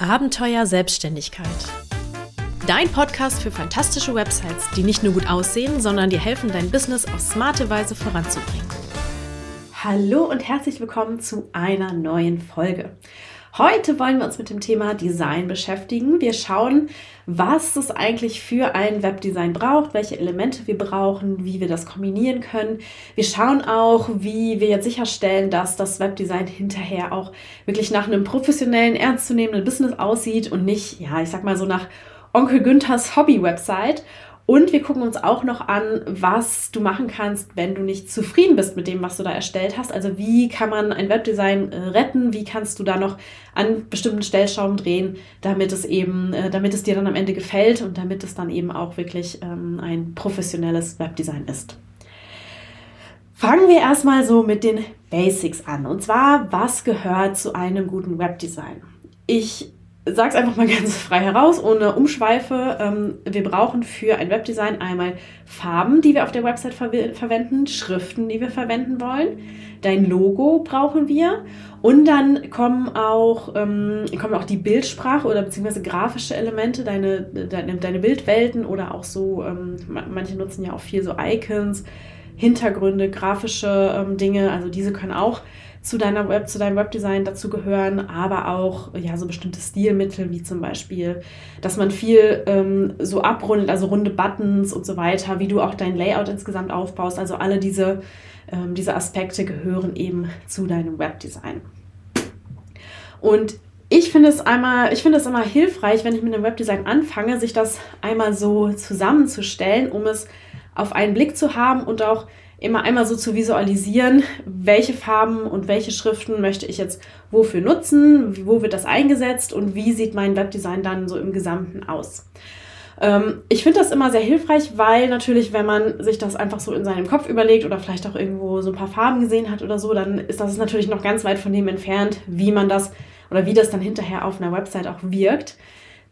Abenteuer Selbstständigkeit. Dein Podcast für fantastische Websites, die nicht nur gut aussehen, sondern dir helfen, dein Business auf smarte Weise voranzubringen. Hallo und herzlich willkommen zu einer neuen Folge. Heute wollen wir uns mit dem Thema Design beschäftigen. Wir schauen, was es eigentlich für ein Webdesign braucht, welche Elemente wir brauchen, wie wir das kombinieren können. Wir schauen auch, wie wir jetzt sicherstellen, dass das Webdesign hinterher auch wirklich nach einem professionellen, ernstzunehmenden Business aussieht und nicht, ja, ich sag mal so nach Onkel Günthers Hobby-Website. Und wir gucken uns auch noch an, was du machen kannst, wenn du nicht zufrieden bist mit dem, was du da erstellt hast. Also wie kann man ein Webdesign äh, retten? Wie kannst du da noch an bestimmten Stellschrauben drehen, damit es eben, äh, damit es dir dann am Ende gefällt und damit es dann eben auch wirklich ähm, ein professionelles Webdesign ist. Fangen wir erstmal so mit den Basics an. Und zwar, was gehört zu einem guten Webdesign? Ich sag's einfach mal ganz frei heraus, ohne Umschweife. Ähm, wir brauchen für ein Webdesign einmal Farben, die wir auf der Website ver verwenden, Schriften, die wir verwenden wollen. Dein Logo brauchen wir. Und dann kommen auch, ähm, kommen auch die Bildsprache oder beziehungsweise grafische Elemente, deine, deine, deine Bildwelten oder auch so, ähm, manche nutzen ja auch viel so Icons, Hintergründe, grafische ähm, Dinge. Also diese können auch zu deiner Web, zu deinem Webdesign dazu gehören, aber auch ja so bestimmte Stilmittel wie zum Beispiel, dass man viel ähm, so abrundet, also runde Buttons und so weiter, wie du auch dein Layout insgesamt aufbaust. Also alle diese, ähm, diese Aspekte gehören eben zu deinem Webdesign. Und ich finde es einmal, ich finde es immer hilfreich, wenn ich mit einem Webdesign anfange, sich das einmal so zusammenzustellen, um es auf einen Blick zu haben und auch immer einmal so zu visualisieren, welche Farben und welche Schriften möchte ich jetzt wofür nutzen, wo wird das eingesetzt und wie sieht mein Webdesign dann so im Gesamten aus. Ähm, ich finde das immer sehr hilfreich, weil natürlich, wenn man sich das einfach so in seinem Kopf überlegt oder vielleicht auch irgendwo so ein paar Farben gesehen hat oder so, dann ist das natürlich noch ganz weit von dem entfernt, wie man das oder wie das dann hinterher auf einer Website auch wirkt.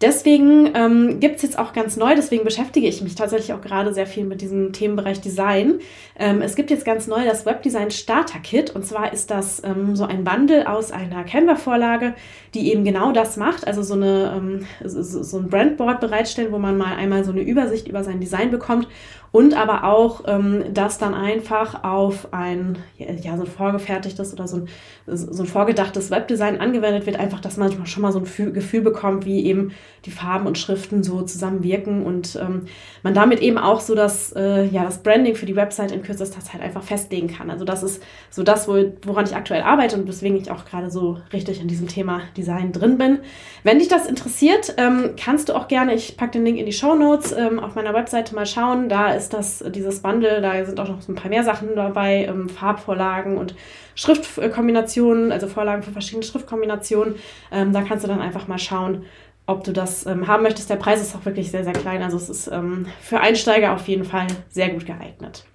Deswegen ähm, gibt es jetzt auch ganz neu, deswegen beschäftige ich mich tatsächlich auch gerade sehr viel mit diesem Themenbereich Design. Ähm, es gibt jetzt ganz neu das Webdesign Starter Kit. Und zwar ist das ähm, so ein Bundle aus einer Canva-Vorlage, die eben genau das macht, also so, eine, ähm, so, so ein Brandboard bereitstellen, wo man mal einmal so eine Übersicht über sein Design bekommt. Und aber auch ähm, das dann einfach auf ein, ja, so ein vorgefertigtes oder so ein, so ein vorgedachtes Webdesign angewendet wird, einfach, dass man schon mal so ein Gefühl bekommt, wie eben die Farben und Schriften so zusammenwirken und ähm, man damit eben auch so das, äh, ja, das Branding für die Website in kürzester Zeit einfach festlegen kann. Also das ist so das, wo, woran ich aktuell arbeite und weswegen ich auch gerade so richtig in diesem Thema Design drin bin. Wenn dich das interessiert, ähm, kannst du auch gerne, ich packe den Link in die Show Notes, ähm, auf meiner Webseite mal schauen. Da ist das, dieses Bundle, da sind auch noch so ein paar mehr Sachen dabei, ähm, Farbvorlagen und Schriftkombinationen, also Vorlagen für verschiedene Schriftkombinationen. Ähm, da kannst du dann einfach mal schauen, ob du das ähm, haben möchtest. Der Preis ist auch wirklich sehr, sehr klein. Also es ist ähm, für Einsteiger auf jeden Fall sehr gut geeignet.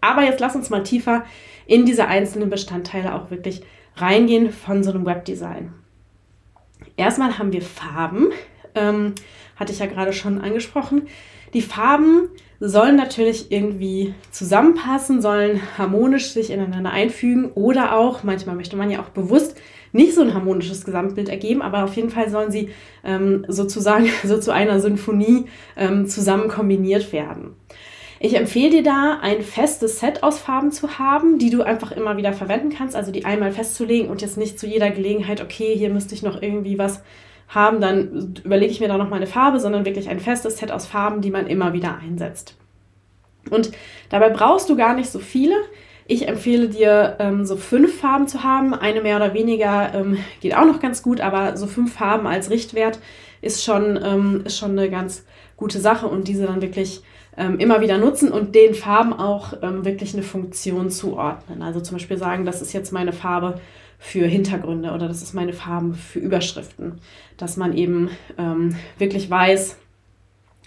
Aber jetzt lass uns mal tiefer in diese einzelnen Bestandteile auch wirklich reingehen von so einem Webdesign. Erstmal haben wir Farben, ähm, hatte ich ja gerade schon angesprochen. Die Farben sollen natürlich irgendwie zusammenpassen, sollen harmonisch sich ineinander einfügen oder auch, manchmal möchte man ja auch bewusst nicht so ein harmonisches Gesamtbild ergeben, aber auf jeden Fall sollen sie ähm, sozusagen so zu einer Sinfonie ähm, zusammen kombiniert werden. Ich empfehle dir da ein festes Set aus Farben zu haben, die du einfach immer wieder verwenden kannst, also die einmal festzulegen und jetzt nicht zu jeder Gelegenheit, okay, hier müsste ich noch irgendwie was haben, dann überlege ich mir da noch mal eine Farbe, sondern wirklich ein festes Set aus Farben, die man immer wieder einsetzt. Und dabei brauchst du gar nicht so viele. Ich empfehle dir, ähm, so fünf Farben zu haben. Eine mehr oder weniger ähm, geht auch noch ganz gut, aber so fünf Farben als Richtwert ist schon, ähm, ist schon eine ganz gute Sache und diese dann wirklich ähm, immer wieder nutzen und den Farben auch ähm, wirklich eine Funktion zuordnen. Also zum Beispiel sagen, das ist jetzt meine Farbe für Hintergründe oder das ist meine Farbe für Überschriften. Dass man eben ähm, wirklich weiß,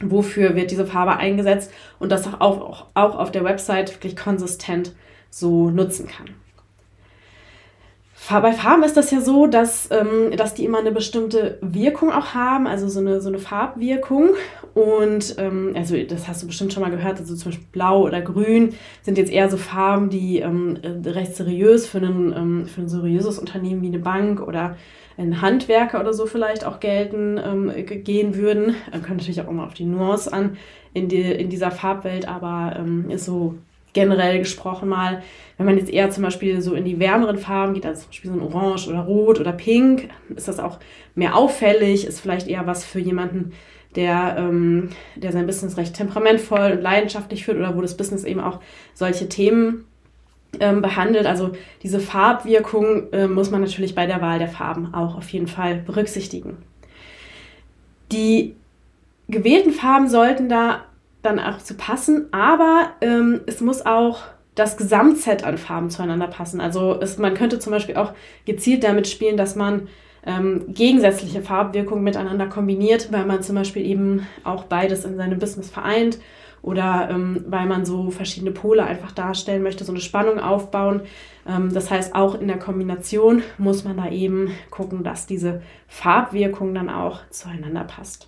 wofür wird diese Farbe eingesetzt und das auch, auch, auch auf der Website wirklich konsistent so nutzen kann. Bei Farben ist das ja so, dass, ähm, dass die immer eine bestimmte Wirkung auch haben, also so eine, so eine Farbwirkung. und ähm, also das hast du bestimmt schon mal gehört, also zum Beispiel Blau oder Grün sind jetzt eher so Farben, die ähm, recht seriös für, einen, ähm, für ein seriöses Unternehmen wie eine Bank oder ein Handwerker oder so vielleicht auch gelten, ähm, gehen würden. Ähm, kommt natürlich auch immer auf die Nuance an in, die, in dieser Farbwelt, aber ähm, ist so generell gesprochen mal, wenn man jetzt eher zum Beispiel so in die wärmeren Farben geht, also zum Beispiel so ein Orange oder Rot oder Pink, ist das auch mehr auffällig, ist vielleicht eher was für jemanden, der, ähm, der sein Business recht temperamentvoll und leidenschaftlich führt oder wo das Business eben auch solche Themen ähm, behandelt. Also diese Farbwirkung äh, muss man natürlich bei der Wahl der Farben auch auf jeden Fall berücksichtigen. Die gewählten Farben sollten da dann auch zu passen, aber ähm, es muss auch das Gesamtset an Farben zueinander passen. Also es, man könnte zum Beispiel auch gezielt damit spielen, dass man ähm, gegensätzliche Farbwirkungen miteinander kombiniert, weil man zum Beispiel eben auch beides in seinem Business vereint oder ähm, weil man so verschiedene Pole einfach darstellen möchte, so eine Spannung aufbauen. Ähm, das heißt, auch in der Kombination muss man da eben gucken, dass diese Farbwirkung dann auch zueinander passt.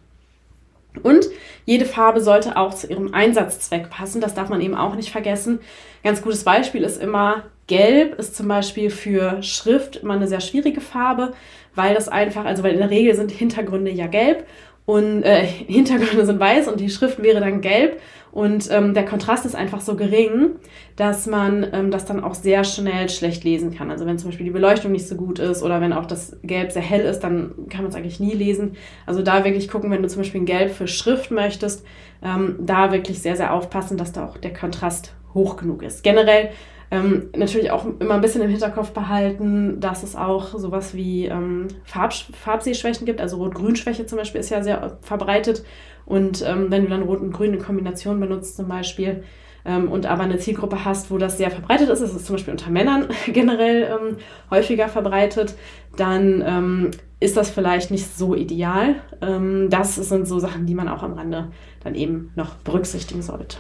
Und jede Farbe sollte auch zu ihrem Einsatzzweck passen. Das darf man eben auch nicht vergessen. Ganz gutes Beispiel ist immer Gelb ist zum Beispiel für Schrift immer eine sehr schwierige Farbe, weil das einfach, also weil in der Regel sind Hintergründe ja gelb und äh, Hintergründe sind weiß und die Schrift wäre dann gelb und ähm, der Kontrast ist einfach so gering, dass man ähm, das dann auch sehr schnell schlecht lesen kann. Also wenn zum Beispiel die Beleuchtung nicht so gut ist oder wenn auch das Gelb sehr hell ist, dann kann man es eigentlich nie lesen. Also da wirklich gucken, wenn du zum Beispiel ein Gelb für Schrift möchtest, ähm, da wirklich sehr, sehr aufpassen, dass da auch der Kontrast hoch genug ist. Generell ähm, natürlich auch immer ein bisschen im Hinterkopf behalten, dass es auch sowas wie ähm, Farb, Farbsehschwächen gibt. Also Rot-Grün-Schwäche zum Beispiel ist ja sehr verbreitet. Und ähm, wenn du dann Rot und Grün in Kombination benutzt zum Beispiel ähm, und aber eine Zielgruppe hast, wo das sehr verbreitet ist, das ist zum Beispiel unter Männern generell ähm, häufiger verbreitet, dann ähm, ist das vielleicht nicht so ideal. das sind so Sachen, die man auch am Rande dann eben noch berücksichtigen sollte.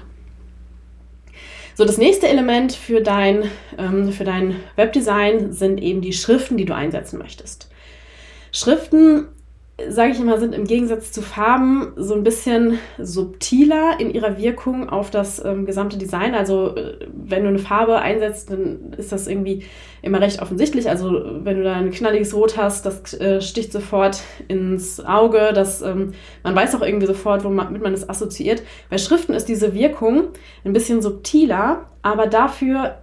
So, das nächste Element für dein, ähm, für dein Webdesign sind eben die Schriften, die du einsetzen möchtest. Schriften sage ich immer, sind im Gegensatz zu Farben so ein bisschen subtiler in ihrer Wirkung auf das ähm, gesamte Design. Also äh, wenn du eine Farbe einsetzt, dann ist das irgendwie immer recht offensichtlich. Also wenn du da ein knalliges Rot hast, das äh, sticht sofort ins Auge. Das, ähm, man weiß auch irgendwie sofort, womit man es assoziiert. Bei Schriften ist diese Wirkung ein bisschen subtiler, aber dafür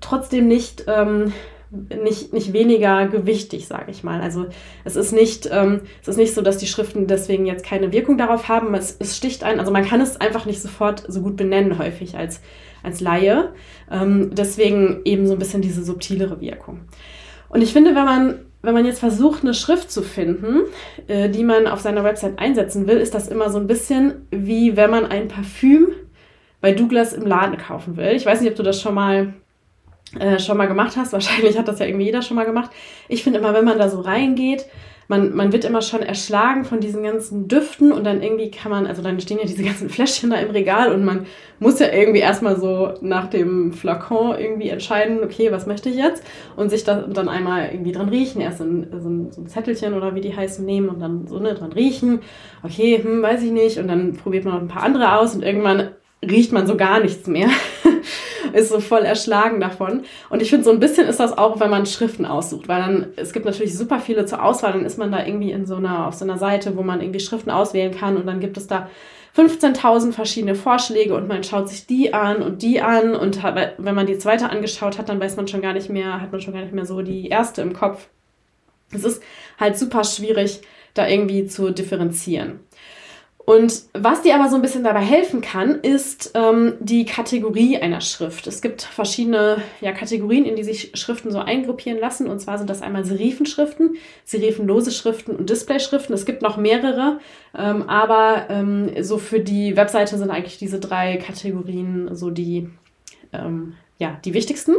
trotzdem nicht... Ähm, nicht, nicht weniger gewichtig, sage ich mal. Also es ist nicht, ähm, es ist nicht so, dass die Schriften deswegen jetzt keine Wirkung darauf haben. Es, es sticht ein, also man kann es einfach nicht sofort so gut benennen, häufig als, als Laie. Ähm, deswegen eben so ein bisschen diese subtilere Wirkung. Und ich finde, wenn man, wenn man jetzt versucht, eine Schrift zu finden, äh, die man auf seiner Website einsetzen will, ist das immer so ein bisschen wie wenn man ein Parfüm bei Douglas im Laden kaufen will. Ich weiß nicht, ob du das schon mal äh, schon mal gemacht hast. Wahrscheinlich hat das ja irgendwie jeder schon mal gemacht. Ich finde immer, wenn man da so reingeht, man, man wird immer schon erschlagen von diesen ganzen Düften und dann irgendwie kann man, also dann stehen ja diese ganzen Fläschchen da im Regal und man muss ja irgendwie erstmal so nach dem Flakon irgendwie entscheiden, okay, was möchte ich jetzt? Und sich da dann einmal irgendwie dran riechen, erst ein, so ein, so ein Zettelchen oder wie die heißen nehmen und dann so ne, dran riechen. Okay, hm, weiß ich nicht. Und dann probiert man noch ein paar andere aus und irgendwann riecht man so gar nichts mehr. ist so voll erschlagen davon. Und ich finde, so ein bisschen ist das auch, wenn man Schriften aussucht, weil dann, es gibt natürlich super viele zur Auswahl, dann ist man da irgendwie in so einer, auf so einer Seite, wo man irgendwie Schriften auswählen kann und dann gibt es da 15.000 verschiedene Vorschläge und man schaut sich die an und die an und hat, wenn man die zweite angeschaut hat, dann weiß man schon gar nicht mehr, hat man schon gar nicht mehr so die erste im Kopf. Es ist halt super schwierig, da irgendwie zu differenzieren. Und was dir aber so ein bisschen dabei helfen kann, ist ähm, die Kategorie einer Schrift. Es gibt verschiedene ja, Kategorien, in die sich Schriften so eingruppieren lassen. Und zwar sind das einmal Serifenschriften, serifenlose Schriften und Displayschriften. Es gibt noch mehrere, ähm, aber ähm, so für die Webseite sind eigentlich diese drei Kategorien so die, ähm, ja, die wichtigsten.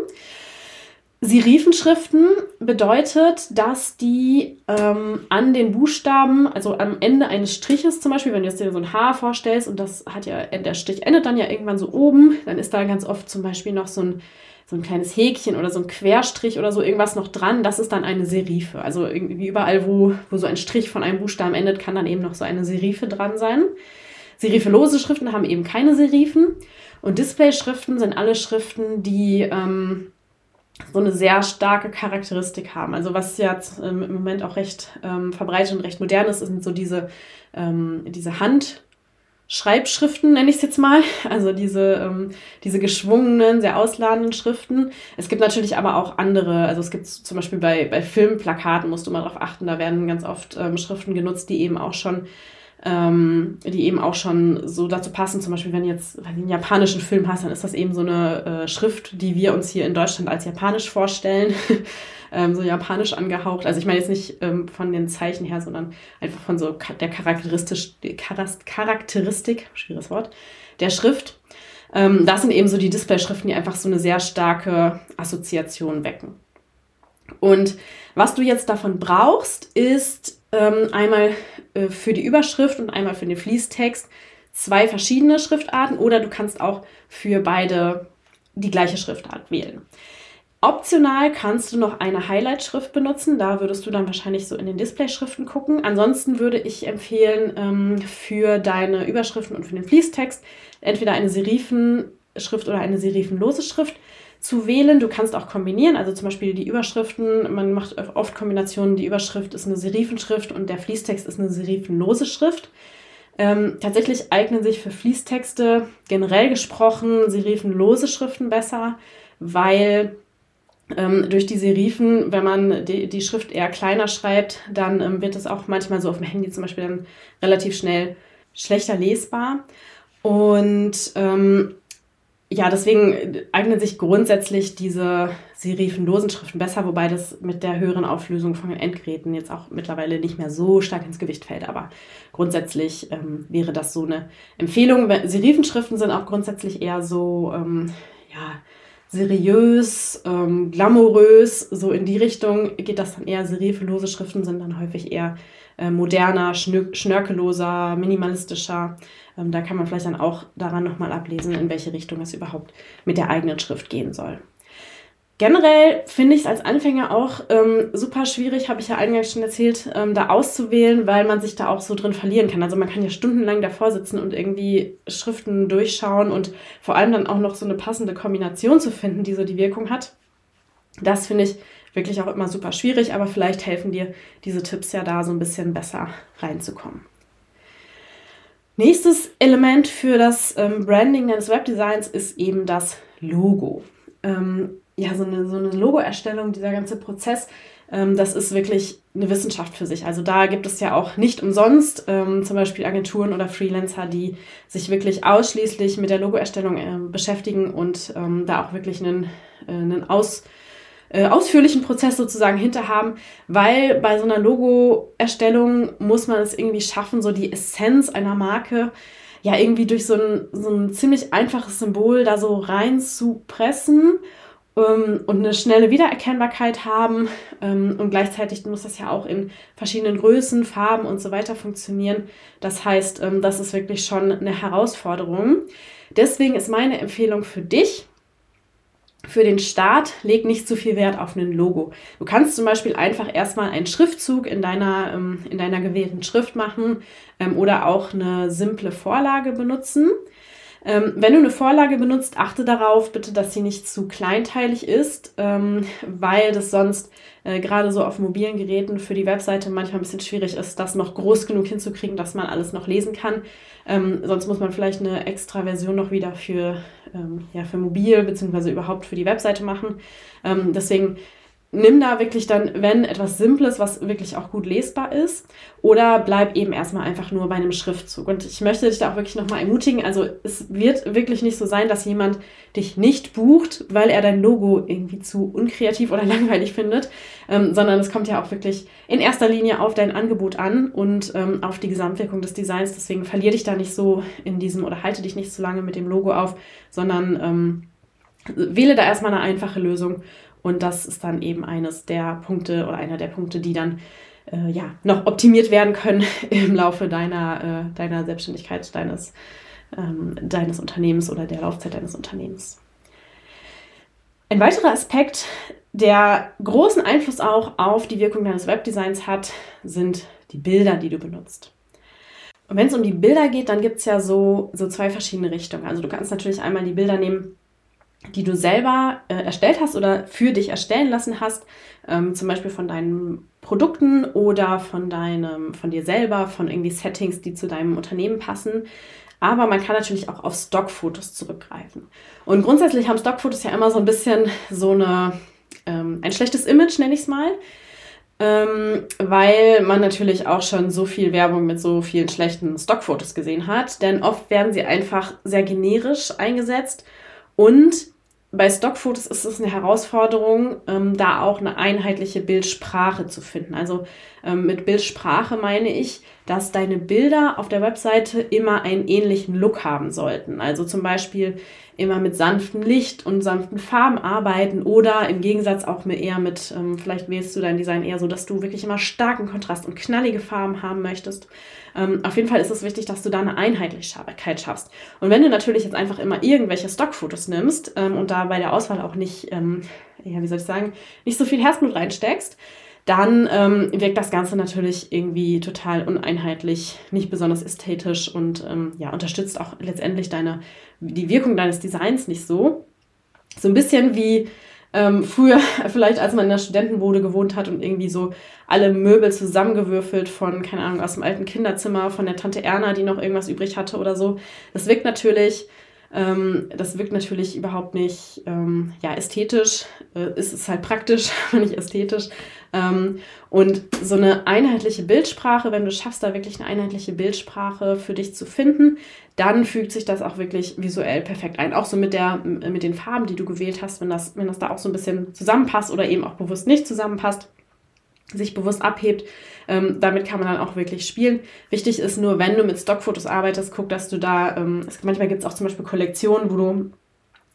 Serifenschriften bedeutet, dass die ähm, an den Buchstaben, also am Ende eines Striches zum Beispiel, wenn du jetzt dir so ein H vorstellst und das hat ja, der Strich endet dann ja irgendwann so oben, dann ist da ganz oft zum Beispiel noch so ein, so ein kleines Häkchen oder so ein Querstrich oder so irgendwas noch dran. Das ist dann eine Serife. Also irgendwie überall, wo, wo so ein Strich von einem Buchstaben endet, kann dann eben noch so eine Serife dran sein. Serifenlose Schriften haben eben keine Serifen und Displayschriften sind alle Schriften, die ähm, so eine sehr starke Charakteristik haben. Also was jetzt ähm, im Moment auch recht ähm, verbreitet und recht modern ist, sind so diese, ähm, diese Hand- Schreibschriften, nenne ich es jetzt mal. Also diese, ähm, diese geschwungenen, sehr ausladenden Schriften. Es gibt natürlich aber auch andere. Also es gibt zum Beispiel bei, bei Filmplakaten, musst du mal darauf achten, da werden ganz oft ähm, Schriften genutzt, die eben auch schon ähm, die eben auch schon so dazu passen. Zum Beispiel, wenn jetzt wenn du einen japanischen Film hast, dann ist das eben so eine äh, Schrift, die wir uns hier in Deutschland als japanisch vorstellen. ähm, so japanisch angehaucht. Also ich meine jetzt nicht ähm, von den Zeichen her, sondern einfach von so der charakteristisch, Charakteristik, schwieriges Wort, der Schrift. Ähm, das sind eben so die Displayschriften, die einfach so eine sehr starke Assoziation wecken. Und was du jetzt davon brauchst, ist ähm, einmal äh, für die Überschrift und einmal für den Fließtext zwei verschiedene Schriftarten oder du kannst auch für beide die gleiche Schriftart wählen. Optional kannst du noch eine Highlight-Schrift benutzen. Da würdest du dann wahrscheinlich so in den Display-Schriften gucken. Ansonsten würde ich empfehlen, ähm, für deine Überschriften und für den Fließtext entweder eine Serifenschrift oder eine serifenlose Schrift zu wählen. Du kannst auch kombinieren, also zum Beispiel die Überschriften. Man macht oft Kombinationen. Die Überschrift ist eine Serifenschrift und der Fließtext ist eine serifenlose Schrift. Ähm, tatsächlich eignen sich für Fließtexte generell gesprochen serifenlose Schriften besser, weil ähm, durch die Serifen, wenn man die, die Schrift eher kleiner schreibt, dann ähm, wird es auch manchmal so auf dem Handy zum Beispiel dann relativ schnell schlechter lesbar. Und ähm, ja, deswegen eignen sich grundsätzlich diese serifenlosen Schriften besser, wobei das mit der höheren Auflösung von den Endgeräten jetzt auch mittlerweile nicht mehr so stark ins Gewicht fällt. Aber grundsätzlich ähm, wäre das so eine Empfehlung. Serifenschriften sind auch grundsätzlich eher so, ähm, ja, seriös, ähm, glamourös, so in die Richtung geht das dann eher. Serifenlose Schriften sind dann häufig eher äh, moderner, schnörkelloser, minimalistischer. Ähm, da kann man vielleicht dann auch daran nochmal ablesen, in welche Richtung es überhaupt mit der eigenen Schrift gehen soll. Generell finde ich es als Anfänger auch ähm, super schwierig, habe ich ja eingangs schon erzählt, ähm, da auszuwählen, weil man sich da auch so drin verlieren kann. Also man kann ja stundenlang davor sitzen und irgendwie Schriften durchschauen und vor allem dann auch noch so eine passende Kombination zu finden, die so die Wirkung hat. Das finde ich wirklich auch immer super schwierig, aber vielleicht helfen dir diese Tipps ja da so ein bisschen besser reinzukommen. Nächstes Element für das ähm, Branding deines Webdesigns ist eben das Logo. Ähm, ja, so eine, so eine Logo-Erstellung, dieser ganze Prozess, ähm, das ist wirklich eine Wissenschaft für sich. Also da gibt es ja auch nicht umsonst ähm, zum Beispiel Agenturen oder Freelancer, die sich wirklich ausschließlich mit der Logo-Erstellung äh, beschäftigen und ähm, da auch wirklich einen, äh, einen Aus, äh, ausführlichen Prozess sozusagen hinterhaben, weil bei so einer Logo-Erstellung muss man es irgendwie schaffen, so die Essenz einer Marke ja irgendwie durch so ein, so ein ziemlich einfaches Symbol da so rein zu pressen ähm, und eine schnelle Wiedererkennbarkeit haben. Ähm, und gleichzeitig muss das ja auch in verschiedenen Größen, Farben und so weiter funktionieren. Das heißt, ähm, das ist wirklich schon eine Herausforderung. Deswegen ist meine Empfehlung für dich, für den Start leg nicht zu viel Wert auf ein Logo. Du kannst zum Beispiel einfach erstmal einen Schriftzug in deiner, in deiner gewählten Schrift machen oder auch eine simple Vorlage benutzen. Ähm, wenn du eine Vorlage benutzt, achte darauf bitte, dass sie nicht zu kleinteilig ist, ähm, weil das sonst äh, gerade so auf mobilen Geräten für die Webseite manchmal ein bisschen schwierig ist, das noch groß genug hinzukriegen, dass man alles noch lesen kann. Ähm, sonst muss man vielleicht eine extra Version noch wieder für, ähm, ja, für mobil bzw. überhaupt für die Webseite machen. Ähm, deswegen nimm da wirklich dann, wenn etwas Simples, was wirklich auch gut lesbar ist, oder bleib eben erstmal einfach nur bei einem Schriftzug. Und ich möchte dich da auch wirklich nochmal ermutigen. Also es wird wirklich nicht so sein, dass jemand dich nicht bucht, weil er dein Logo irgendwie zu unkreativ oder langweilig findet, ähm, sondern es kommt ja auch wirklich in erster Linie auf dein Angebot an und ähm, auf die Gesamtwirkung des Designs. Deswegen verlier dich da nicht so in diesem oder halte dich nicht so lange mit dem Logo auf, sondern ähm, wähle da erstmal eine einfache Lösung und das ist dann eben eines der Punkte oder einer der Punkte, die dann äh, ja, noch optimiert werden können im Laufe deiner, äh, deiner Selbstständigkeit, deines, ähm, deines Unternehmens oder der Laufzeit deines Unternehmens. Ein weiterer Aspekt, der großen Einfluss auch auf die Wirkung deines Webdesigns hat, sind die Bilder, die du benutzt. Und wenn es um die Bilder geht, dann gibt es ja so, so zwei verschiedene Richtungen. Also du kannst natürlich einmal die Bilder nehmen, die du selber äh, erstellt hast oder für dich erstellen lassen hast, ähm, zum Beispiel von deinen Produkten oder von deinem, von dir selber, von irgendwie Settings, die zu deinem Unternehmen passen. Aber man kann natürlich auch auf Stockfotos zurückgreifen. Und grundsätzlich haben Stockfotos ja immer so ein bisschen so eine, ähm, ein schlechtes Image, nenne ich es mal ähm, weil man natürlich auch schon so viel Werbung mit so vielen schlechten Stockfotos gesehen hat. Denn oft werden sie einfach sehr generisch eingesetzt und bei Stockfotos ist es eine Herausforderung, ähm, da auch eine einheitliche Bildsprache zu finden. Also ähm, mit Bildsprache meine ich, dass deine Bilder auf der Webseite immer einen ähnlichen Look haben sollten. Also zum Beispiel immer mit sanftem Licht und sanften Farben arbeiten oder im Gegensatz auch mehr eher mit, ähm, vielleicht wählst du dein Design eher so, dass du wirklich immer starken Kontrast und knallige Farben haben möchtest. Ähm, auf jeden Fall ist es wichtig, dass du da eine Einheitlichkeit schaffst. Und wenn du natürlich jetzt einfach immer irgendwelche Stockfotos nimmst ähm, und da bei der Auswahl auch nicht, ähm, ja, wie soll ich sagen, nicht so viel Herzblut reinsteckst, dann ähm, wirkt das Ganze natürlich irgendwie total uneinheitlich, nicht besonders ästhetisch und ähm, ja, unterstützt auch letztendlich deine, die Wirkung deines Designs nicht so. So ein bisschen wie ähm, früher, vielleicht als man in der Studentenbude gewohnt hat und irgendwie so alle Möbel zusammengewürfelt von, keine Ahnung, aus dem alten Kinderzimmer, von der Tante Erna, die noch irgendwas übrig hatte oder so. Das wirkt natürlich ähm, das wirkt natürlich überhaupt nicht ähm, ja, ästhetisch. Äh, ist es halt praktisch, aber nicht ästhetisch. Ähm, und so eine einheitliche Bildsprache, wenn du schaffst, da wirklich eine einheitliche Bildsprache für dich zu finden, dann fügt sich das auch wirklich visuell perfekt ein. Auch so mit, der, mit den Farben, die du gewählt hast, wenn das, wenn das da auch so ein bisschen zusammenpasst oder eben auch bewusst nicht zusammenpasst sich bewusst abhebt. Ähm, damit kann man dann auch wirklich spielen. Wichtig ist nur, wenn du mit Stockfotos arbeitest, guck, dass du da, ähm, es, manchmal gibt es auch zum Beispiel Kollektionen, wo du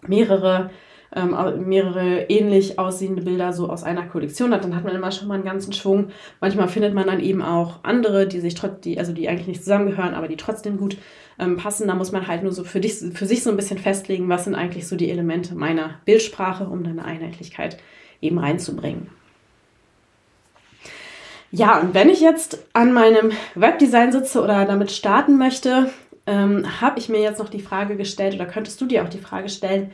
mehrere, ähm, mehrere ähnlich aussehende Bilder so aus einer Kollektion hast. Dann hat man immer schon mal einen ganzen Schwung. Manchmal findet man dann eben auch andere, die sich die, also die eigentlich nicht zusammengehören, aber die trotzdem gut ähm, passen. Da muss man halt nur so für, dich, für sich so ein bisschen festlegen, was sind eigentlich so die Elemente meiner Bildsprache, um dann eine Einheitlichkeit eben reinzubringen. Ja, und wenn ich jetzt an meinem Webdesign sitze oder damit starten möchte, ähm, habe ich mir jetzt noch die Frage gestellt oder könntest du dir auch die Frage stellen,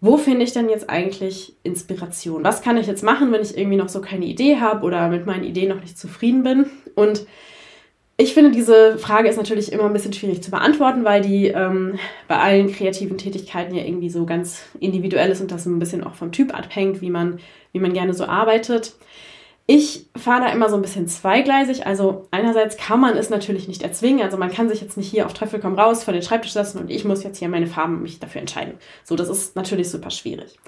wo finde ich denn jetzt eigentlich Inspiration? Was kann ich jetzt machen, wenn ich irgendwie noch so keine Idee habe oder mit meinen Ideen noch nicht zufrieden bin? Und ich finde, diese Frage ist natürlich immer ein bisschen schwierig zu beantworten, weil die ähm, bei allen kreativen Tätigkeiten ja irgendwie so ganz individuell ist und das ein bisschen auch vom Typ abhängt, wie man, wie man gerne so arbeitet. Ich fahre da immer so ein bisschen zweigleisig. Also einerseits kann man es natürlich nicht erzwingen. Also man kann sich jetzt nicht hier auf Teufel komm raus vor den Schreibtisch setzen und ich muss jetzt hier meine Farben mich dafür entscheiden. So, das ist natürlich super schwierig.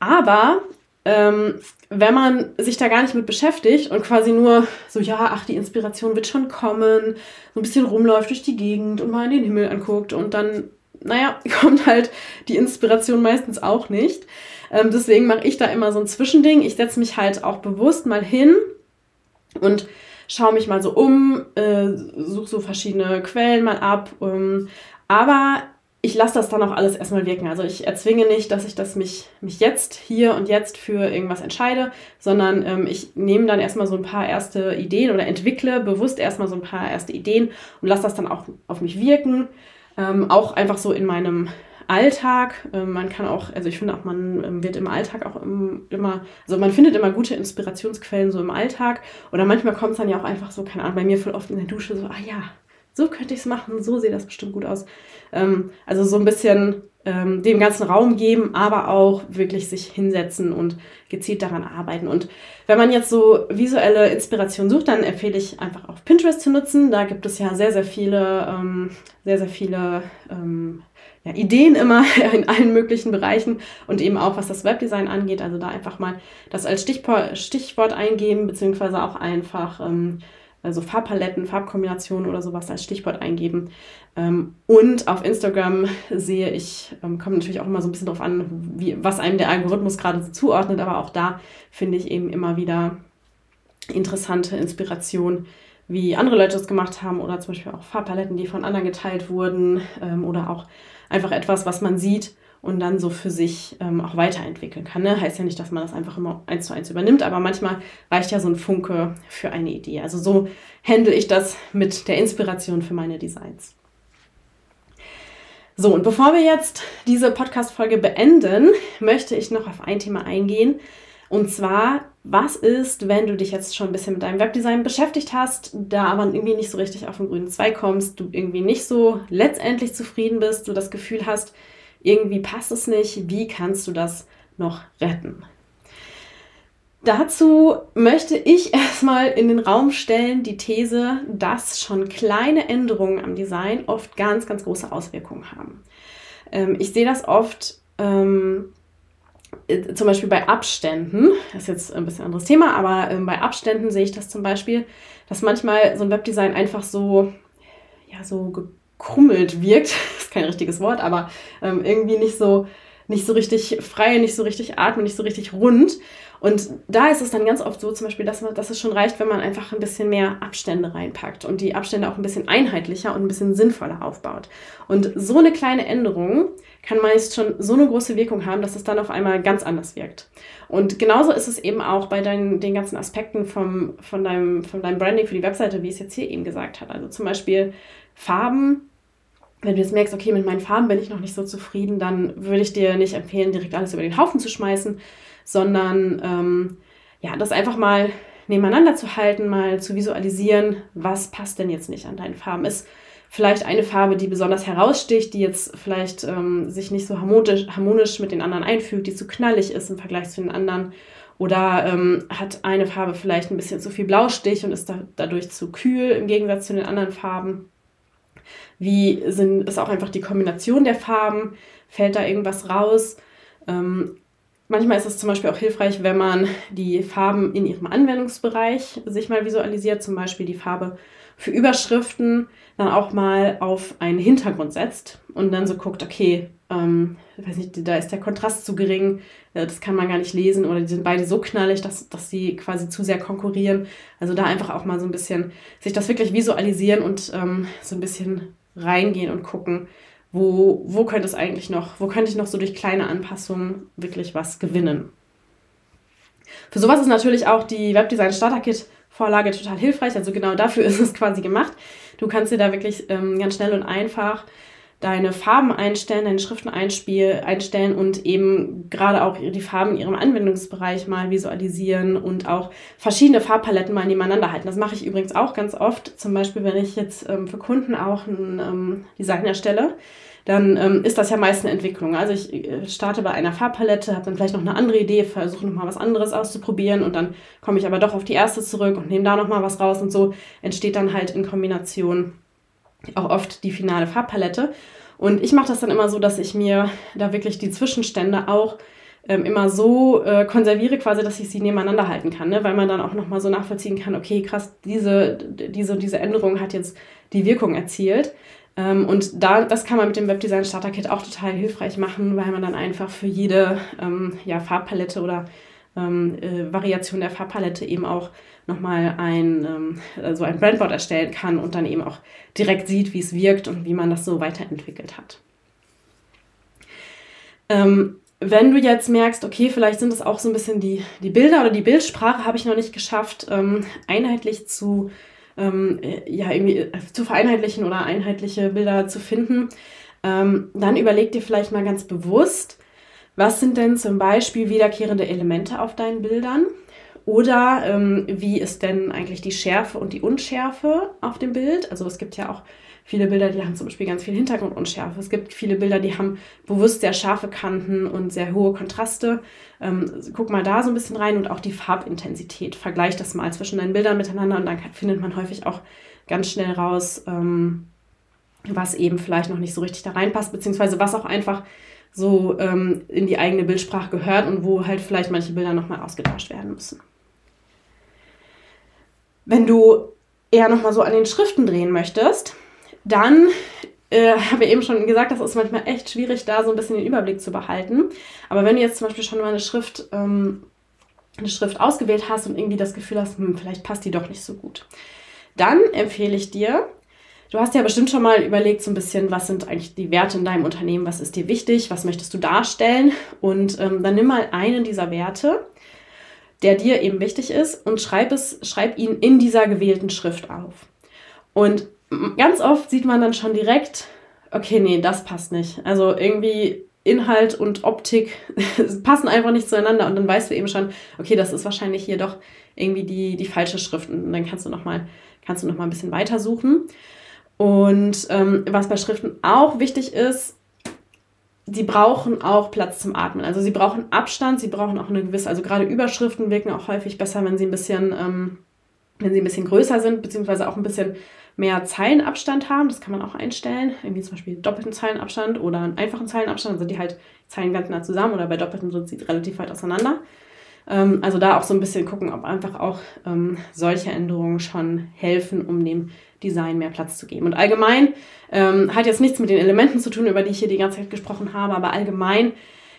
Aber ähm, wenn man sich da gar nicht mit beschäftigt und quasi nur so, ja, ach, die Inspiration wird schon kommen, so ein bisschen rumläuft durch die Gegend und mal in den Himmel anguckt und dann, naja, kommt halt die Inspiration meistens auch nicht. Ähm, deswegen mache ich da immer so ein Zwischending. Ich setze mich halt auch bewusst mal hin und schaue mich mal so um, äh, suche so verschiedene Quellen mal ab. Ähm, aber ich lasse das dann auch alles erstmal wirken. Also ich erzwinge nicht, dass ich das mich, mich jetzt, hier und jetzt für irgendwas entscheide, sondern ähm, ich nehme dann erstmal so ein paar erste Ideen oder entwickle bewusst erstmal so ein paar erste Ideen und lasse das dann auch auf mich wirken. Ähm, auch einfach so in meinem Alltag. Ähm, man kann auch, also ich finde auch, man ähm, wird im Alltag auch immer, also man findet immer gute Inspirationsquellen so im Alltag. Oder manchmal kommt es dann ja auch einfach so, keine Ahnung, bei mir voll oft in der Dusche so, ah ja, so könnte ich es machen, so sieht das bestimmt gut aus. Ähm, also so ein bisschen ähm, dem ganzen Raum geben, aber auch wirklich sich hinsetzen und gezielt daran arbeiten. Und wenn man jetzt so visuelle Inspiration sucht, dann empfehle ich einfach auf Pinterest zu nutzen. Da gibt es ja sehr, sehr viele, ähm, sehr, sehr viele ähm, ja, Ideen immer in allen möglichen Bereichen und eben auch was das Webdesign angeht. Also da einfach mal das als Stichwort, eingeben, beziehungsweise auch einfach ähm, also Farbpaletten, Farbkombinationen oder sowas als Stichwort eingeben. Ähm, und auf Instagram sehe ich, ähm, kommt natürlich auch immer so ein bisschen drauf an, wie, was einem der Algorithmus gerade zuordnet, aber auch da finde ich eben immer wieder interessante Inspiration, wie andere Leute das gemacht haben oder zum Beispiel auch Farbpaletten, die von anderen geteilt wurden ähm, oder auch einfach etwas, was man sieht und dann so für sich ähm, auch weiterentwickeln kann. Ne? Heißt ja nicht, dass man das einfach immer eins zu eins übernimmt, aber manchmal reicht ja so ein Funke für eine Idee. Also so handle ich das mit der Inspiration für meine Designs. So, und bevor wir jetzt diese Podcast-Folge beenden, möchte ich noch auf ein Thema eingehen. Und zwar, was ist, wenn du dich jetzt schon ein bisschen mit deinem Webdesign beschäftigt hast, da aber irgendwie nicht so richtig auf den grünen Zweig kommst, du irgendwie nicht so letztendlich zufrieden bist, du das Gefühl hast, irgendwie passt es nicht, wie kannst du das noch retten? Dazu möchte ich erstmal in den Raum stellen die These, dass schon kleine Änderungen am Design oft ganz, ganz große Auswirkungen haben. Ähm, ich sehe das oft ähm, äh, zum Beispiel bei Abständen, das ist jetzt ein bisschen anderes Thema, aber ähm, bei Abständen sehe ich das zum Beispiel, dass manchmal so ein Webdesign einfach so, ja, so gekrummelt wirkt. ist kein richtiges Wort, aber ähm, irgendwie nicht so, nicht so richtig frei, nicht so richtig atmen, nicht so richtig rund. Und da ist es dann ganz oft so zum Beispiel, dass, man, dass es schon reicht, wenn man einfach ein bisschen mehr Abstände reinpackt und die Abstände auch ein bisschen einheitlicher und ein bisschen sinnvoller aufbaut. Und so eine kleine Änderung kann meist schon so eine große Wirkung haben, dass es dann auf einmal ganz anders wirkt. Und genauso ist es eben auch bei deinen, den ganzen Aspekten vom, von, deinem, von deinem Branding für die Webseite, wie es jetzt hier eben gesagt hat. Also zum Beispiel Farben wenn du jetzt merkst, okay, mit meinen Farben bin ich noch nicht so zufrieden, dann würde ich dir nicht empfehlen, direkt alles über den Haufen zu schmeißen, sondern ähm, ja, das einfach mal nebeneinander zu halten, mal zu visualisieren, was passt denn jetzt nicht an deinen Farben. Ist vielleicht eine Farbe, die besonders heraussticht, die jetzt vielleicht ähm, sich nicht so harmonisch, harmonisch mit den anderen einfügt, die zu knallig ist im Vergleich zu den anderen. Oder ähm, hat eine Farbe vielleicht ein bisschen zu viel Blaustich und ist da, dadurch zu kühl im Gegensatz zu den anderen Farben. Wie sind, ist auch einfach die Kombination der Farben? Fällt da irgendwas raus? Ähm, manchmal ist es zum Beispiel auch hilfreich, wenn man die Farben in ihrem Anwendungsbereich sich mal visualisiert, zum Beispiel die Farbe für Überschriften dann auch mal auf einen Hintergrund setzt und dann so guckt, okay, ähm, weiß nicht, da ist der Kontrast zu gering, äh, das kann man gar nicht lesen oder die sind beide so knallig, dass, dass sie quasi zu sehr konkurrieren. Also da einfach auch mal so ein bisschen sich das wirklich visualisieren und ähm, so ein bisschen reingehen und gucken, wo, wo könnte es eigentlich noch, wo könnte ich noch so durch kleine Anpassungen wirklich was gewinnen. Für sowas ist natürlich auch die Webdesign Starter Kit Vorlage total hilfreich. Also genau dafür ist es quasi gemacht. Du kannst dir da wirklich ähm, ganz schnell und einfach deine Farben einstellen, deine Schriften einspiel, einstellen und eben gerade auch die Farben in ihrem Anwendungsbereich mal visualisieren und auch verschiedene Farbpaletten mal nebeneinander halten. Das mache ich übrigens auch ganz oft. Zum Beispiel, wenn ich jetzt ähm, für Kunden auch ein ähm, Design erstelle, dann ähm, ist das ja meist eine Entwicklung. Also ich äh, starte bei einer Farbpalette, habe dann vielleicht noch eine andere Idee, versuche nochmal was anderes auszuprobieren und dann komme ich aber doch auf die erste zurück und nehme da nochmal was raus und so entsteht dann halt in Kombination auch oft die finale Farbpalette. Und ich mache das dann immer so, dass ich mir da wirklich die Zwischenstände auch ähm, immer so äh, konserviere, quasi, dass ich sie nebeneinander halten kann, ne? weil man dann auch nochmal so nachvollziehen kann, okay, krass, diese, diese, diese Änderung hat jetzt die Wirkung erzielt. Ähm, und da, das kann man mit dem Webdesign Starter Kit auch total hilfreich machen, weil man dann einfach für jede ähm, ja, Farbpalette oder ähm, äh, Variation der Farbpalette eben auch nochmal ein, ähm, so ein Brandboard erstellen kann und dann eben auch direkt sieht, wie es wirkt und wie man das so weiterentwickelt hat. Ähm, wenn du jetzt merkst, okay, vielleicht sind es auch so ein bisschen die, die Bilder oder die Bildsprache, habe ich noch nicht geschafft, ähm, einheitlich zu, ähm, äh, ja, irgendwie äh, zu vereinheitlichen oder einheitliche Bilder zu finden, ähm, dann überleg dir vielleicht mal ganz bewusst, was sind denn zum Beispiel wiederkehrende Elemente auf deinen Bildern? Oder ähm, wie ist denn eigentlich die Schärfe und die Unschärfe auf dem Bild? Also es gibt ja auch viele Bilder, die haben zum Beispiel ganz viel Hintergrundunschärfe. Es gibt viele Bilder, die haben bewusst sehr scharfe Kanten und sehr hohe Kontraste. Ähm, guck mal da so ein bisschen rein und auch die Farbintensität. Vergleich das mal zwischen deinen Bildern miteinander und dann findet man häufig auch ganz schnell raus, ähm, was eben vielleicht noch nicht so richtig da reinpasst, beziehungsweise was auch einfach so ähm, in die eigene Bildsprache gehört und wo halt vielleicht manche Bilder nochmal ausgetauscht werden müssen. Wenn du eher nochmal so an den Schriften drehen möchtest, dann äh, habe ich eben schon gesagt, das ist manchmal echt schwierig, da so ein bisschen den Überblick zu behalten. Aber wenn du jetzt zum Beispiel schon mal eine Schrift, ähm, eine Schrift ausgewählt hast und irgendwie das Gefühl hast, hm, vielleicht passt die doch nicht so gut, dann empfehle ich dir, Du hast ja bestimmt schon mal überlegt, so ein bisschen, was sind eigentlich die Werte in deinem Unternehmen, was ist dir wichtig, was möchtest du darstellen. Und ähm, dann nimm mal einen dieser Werte, der dir eben wichtig ist, und schreib, es, schreib ihn in dieser gewählten Schrift auf. Und ganz oft sieht man dann schon direkt, okay, nee, das passt nicht. Also irgendwie Inhalt und Optik passen einfach nicht zueinander und dann weißt du eben schon, okay, das ist wahrscheinlich hier doch irgendwie die, die falsche Schrift und dann kannst du nochmal noch ein bisschen weiter suchen. Und ähm, was bei Schriften auch wichtig ist, sie brauchen auch Platz zum Atmen. Also sie brauchen Abstand, sie brauchen auch eine gewisse, also gerade Überschriften wirken auch häufig besser, wenn sie ein bisschen, ähm, wenn sie ein bisschen größer sind, beziehungsweise auch ein bisschen mehr Zeilenabstand haben. Das kann man auch einstellen. Irgendwie zum Beispiel doppelten Zeilenabstand oder einen einfachen Zeilenabstand. Sind die halt Zeilen ganz nah zusammen oder bei doppelten sind sie relativ weit auseinander. Ähm, also da auch so ein bisschen gucken, ob einfach auch ähm, solche Änderungen schon helfen, um dem Design mehr Platz zu geben. Und allgemein ähm, hat jetzt nichts mit den Elementen zu tun, über die ich hier die ganze Zeit gesprochen habe, aber allgemein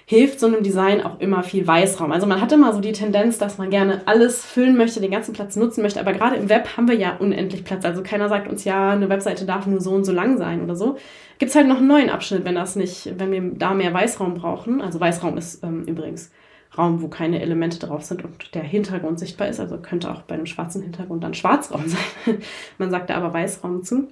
hilft so einem Design auch immer viel Weißraum. Also man hat immer so die Tendenz, dass man gerne alles füllen möchte, den ganzen Platz nutzen möchte, aber gerade im Web haben wir ja unendlich Platz. Also keiner sagt uns ja, eine Webseite darf nur so und so lang sein oder so. Gibt es halt noch einen neuen Abschnitt, wenn das nicht, wenn wir da mehr Weißraum brauchen. Also Weißraum ist ähm, übrigens Raum, wo keine Elemente drauf sind und der Hintergrund sichtbar ist. Also könnte auch bei einem schwarzen Hintergrund dann Schwarzraum sein. man sagt da aber Weißraum zu.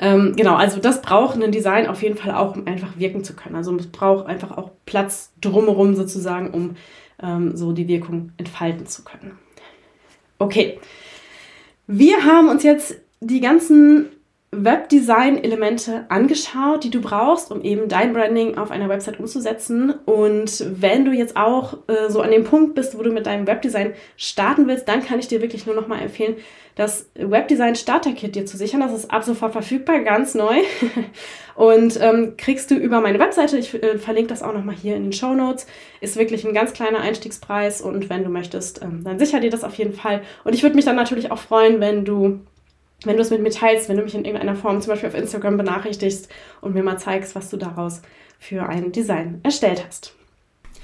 Ähm, genau, also das braucht ein Design auf jeden Fall auch, um einfach wirken zu können. Also es braucht einfach auch Platz drumherum sozusagen, um ähm, so die Wirkung entfalten zu können. Okay, wir haben uns jetzt die ganzen Webdesign-Elemente angeschaut, die du brauchst, um eben dein Branding auf einer Website umzusetzen. Und wenn du jetzt auch äh, so an dem Punkt bist, wo du mit deinem Webdesign starten willst, dann kann ich dir wirklich nur noch mal empfehlen, das Webdesign Starter Kit dir zu sichern. Das ist ab sofort verfügbar, ganz neu. Und ähm, kriegst du über meine Webseite, ich äh, verlinke das auch noch mal hier in den Show Notes, ist wirklich ein ganz kleiner Einstiegspreis. Und wenn du möchtest, ähm, dann sicher dir das auf jeden Fall. Und ich würde mich dann natürlich auch freuen, wenn du wenn du es mit mir teilst, wenn du mich in irgendeiner Form zum Beispiel auf Instagram benachrichtigst und mir mal zeigst, was du daraus für ein Design erstellt hast.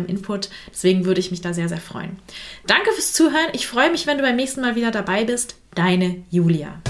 deinem Input. Deswegen würde ich mich da sehr, sehr freuen. Danke fürs Zuhören. Ich freue mich, wenn du beim nächsten Mal wieder dabei bist. Deine Julia.